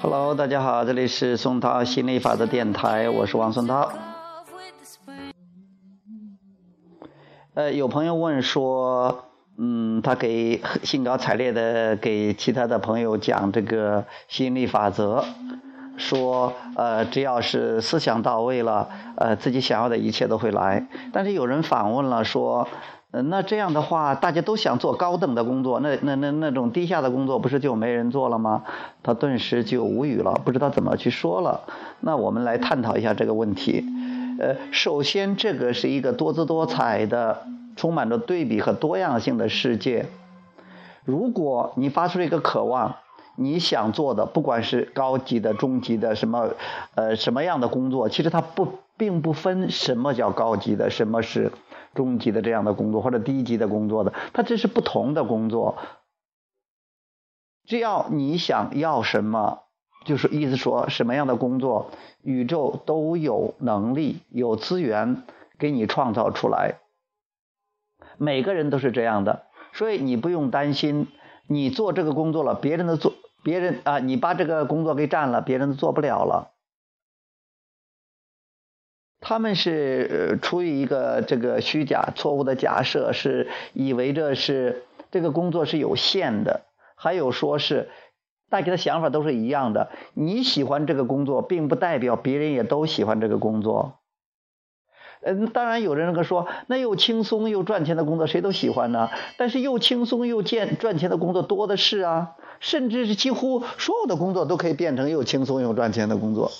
Hello，大家好，这里是松涛心理法则电台，我是王松涛。呃，有朋友问说，嗯，他给兴高采烈的给其他的朋友讲这个心理法则，说，呃，只要是思想到位了，呃，自己想要的一切都会来。但是有人反问了，说，呃，那这样的话，大家都想做高等的工作，那那那那种低下的工作，不是就没人做了吗？他顿时就无语了，不知道怎么去说了。那我们来探讨一下这个问题。呃，首先，这个是一个多姿多彩的、充满着对比和多样性的世界。如果你发出了一个渴望，你想做的，不管是高级的、中级的，什么，呃，什么样的工作，其实它不并不分什么叫高级的，什么是中级的这样的工作，或者低级的工作的，它这是不同的工作。只要你想要什么，就是意思说什么样的工作，宇宙都有能力、有资源给你创造出来。每个人都是这样的，所以你不用担心，你做这个工作了，别人的做，别人啊，你把这个工作给占了，别人都做不了了。他们是出于一个这个虚假、错误的假设，是以为这是这个工作是有限的，还有说是大家的想法都是一样的。你喜欢这个工作，并不代表别人也都喜欢这个工作。嗯，当然有人那个说，那又轻松又赚钱的工作谁都喜欢呢？但是又轻松又见赚钱的工作多的是啊，甚至是几乎所有的工作都可以变成又轻松又赚钱的工作。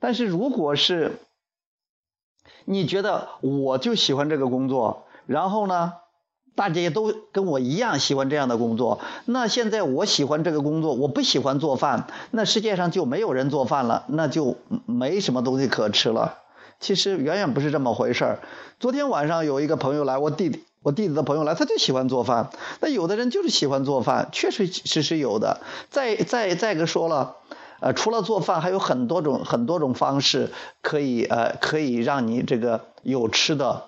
但是如果是你觉得我就喜欢这个工作，然后呢，大家也都跟我一样喜欢这样的工作，那现在我喜欢这个工作，我不喜欢做饭，那世界上就没有人做饭了，那就没什么东西可吃了。其实远远不是这么回事儿。昨天晚上有一个朋友来，我弟弟，我弟弟的朋友来，他就喜欢做饭。那有的人就是喜欢做饭，确实其实是有的。再再再个说了，呃，除了做饭，还有很多种很多种方式可以呃可以让你这个有吃的。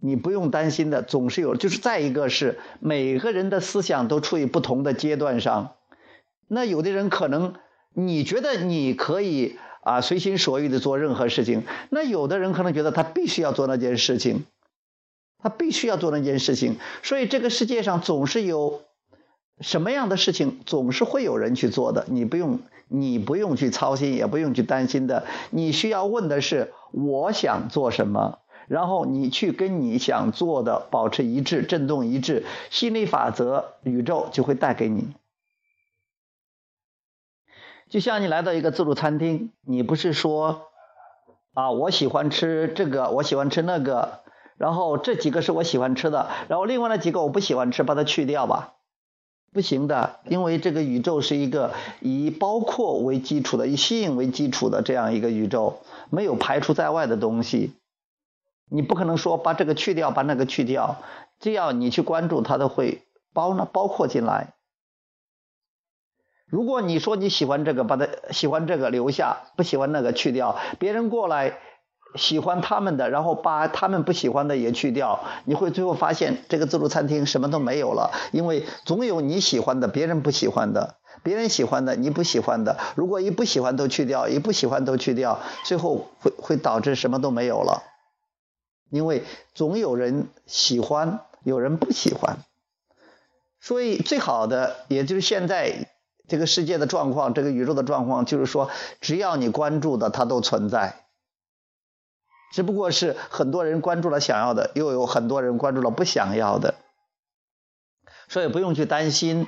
你不用担心的，总是有。就是再一个是每个人的思想都处于不同的阶段上。那有的人可能你觉得你可以。啊，随心所欲的做任何事情。那有的人可能觉得他必须要做那件事情，他必须要做那件事情。所以这个世界上总是有什么样的事情，总是会有人去做的。你不用，你不用去操心，也不用去担心的。你需要问的是，我想做什么，然后你去跟你想做的保持一致，振动一致，心理法则，宇宙就会带给你。就像你来到一个自助餐厅，你不是说啊，我喜欢吃这个，我喜欢吃那个，然后这几个是我喜欢吃的，然后另外那几个我不喜欢吃，把它去掉吧？不行的，因为这个宇宙是一个以包括为基础的，以吸引为基础的这样一个宇宙，没有排除在外的东西。你不可能说把这个去掉，把那个去掉，只要你去关注，它都会包呢包括进来。如果你说你喜欢这个，把它喜欢这个留下，不喜欢那个去掉，别人过来喜欢他们的，然后把他们不喜欢的也去掉，你会最后发现这个自助餐厅什么都没有了，因为总有你喜欢的，别人不喜欢的，别人喜欢的，你不喜欢的。如果一不喜欢都去掉，一不喜欢都去掉，最后会会导致什么都没有了，因为总有人喜欢，有人不喜欢，所以最好的也就是现在。这个世界的状况，这个宇宙的状况，就是说，只要你关注的，它都存在。只不过是很多人关注了想要的，又有很多人关注了不想要的，所以不用去担心，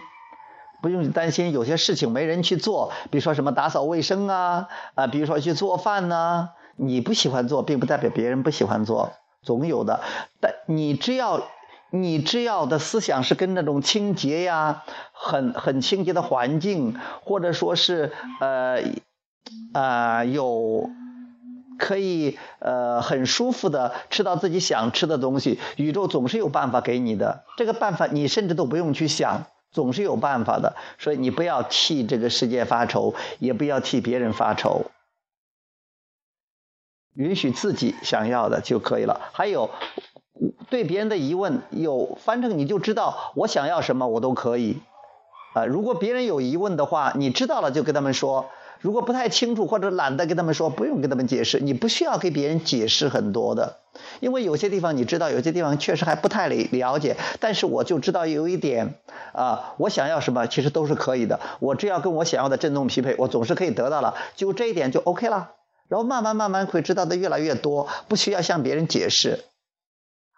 不用去担心有些事情没人去做，比如说什么打扫卫生啊，啊，比如说去做饭呐、你不喜欢做，并不代表别人不喜欢做，总有的。但你只要。你只要的思想是跟那种清洁呀，很很清洁的环境，或者说是呃啊、有可以呃很舒服的吃到自己想吃的东西，宇宙总是有办法给你的。这个办法你甚至都不用去想，总是有办法的。所以你不要替这个世界发愁，也不要替别人发愁。允许自己想要的就可以了。还有对别人的疑问，有反正你就知道我想要什么，我都可以。啊，如果别人有疑问的话，你知道了就跟他们说。如果不太清楚或者懒得跟他们说，不用跟他们解释，你不需要给别人解释很多的，因为有些地方你知道，有些地方确实还不太了了解。但是我就知道有一点啊，我想要什么其实都是可以的，我只要跟我想要的振动匹配，我总是可以得到了，就这一点就 OK 了。然后慢慢慢慢会知道的越来越多，不需要向别人解释。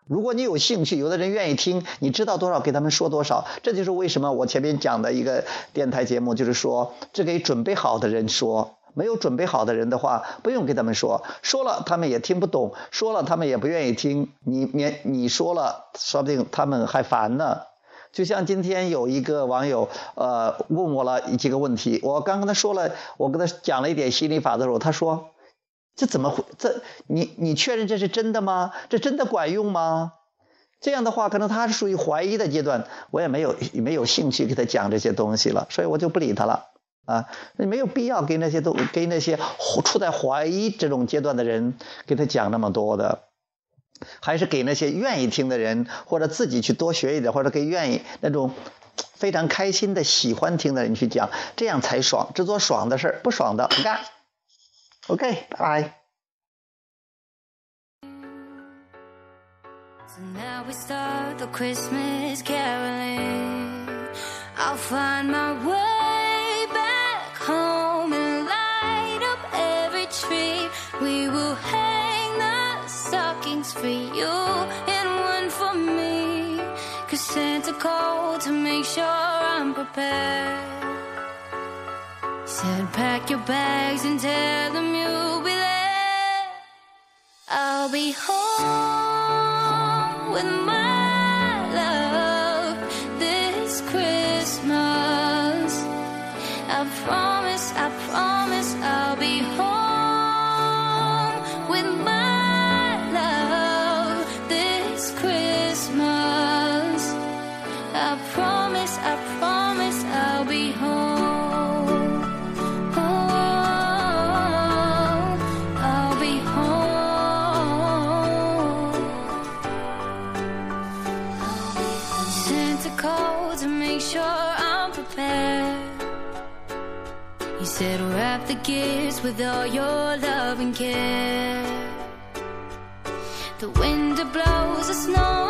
如果你有兴趣，有的人愿意听，你知道多少给他们说多少。这就是为什么我前面讲的一个电台节目，就是说，只给准备好的人说，没有准备好的人的话，不用给他们说，说了他们也听不懂，说了他们也不愿意听。你免你说了，说不定他们还烦呢。就像今天有一个网友，呃，问我了几个问题，我刚跟他说了，我跟他讲了一点心理法的时候，他说。这怎么会？这你你确认这是真的吗？这真的管用吗？这样的话，可能他是属于怀疑的阶段，我也没有没有兴趣给他讲这些东西了，所以我就不理他了啊。那没有必要给那些都给那些处在怀疑这种阶段的人给他讲那么多的，还是给那些愿意听的人，或者自己去多学一点，或者给愿意那种非常开心的喜欢听的人去讲，这样才爽。只做爽的事，不爽的不干。Okay, bye. So now we start the Christmas caroling. I'll find my way back home and light up every tree. We will hang the stockings for you and one for me. Cause Santa called to make sure I'm prepared. Said pack your bags and tell them you'll be there. I'll be home with my love this Christmas. I promise, said wrap the gifts with all your love and care. The wind blows the snow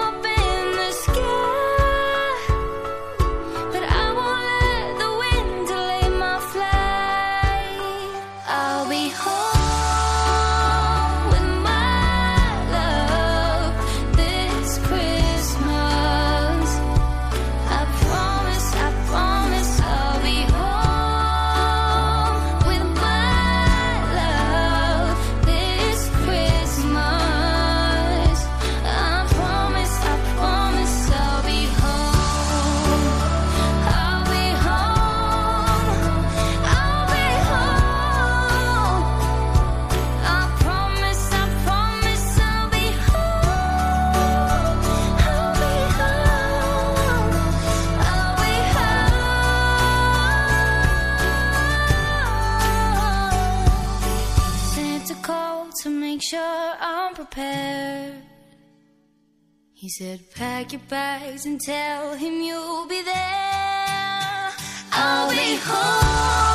he said, pack your bags and tell him you'll be there. I'll be home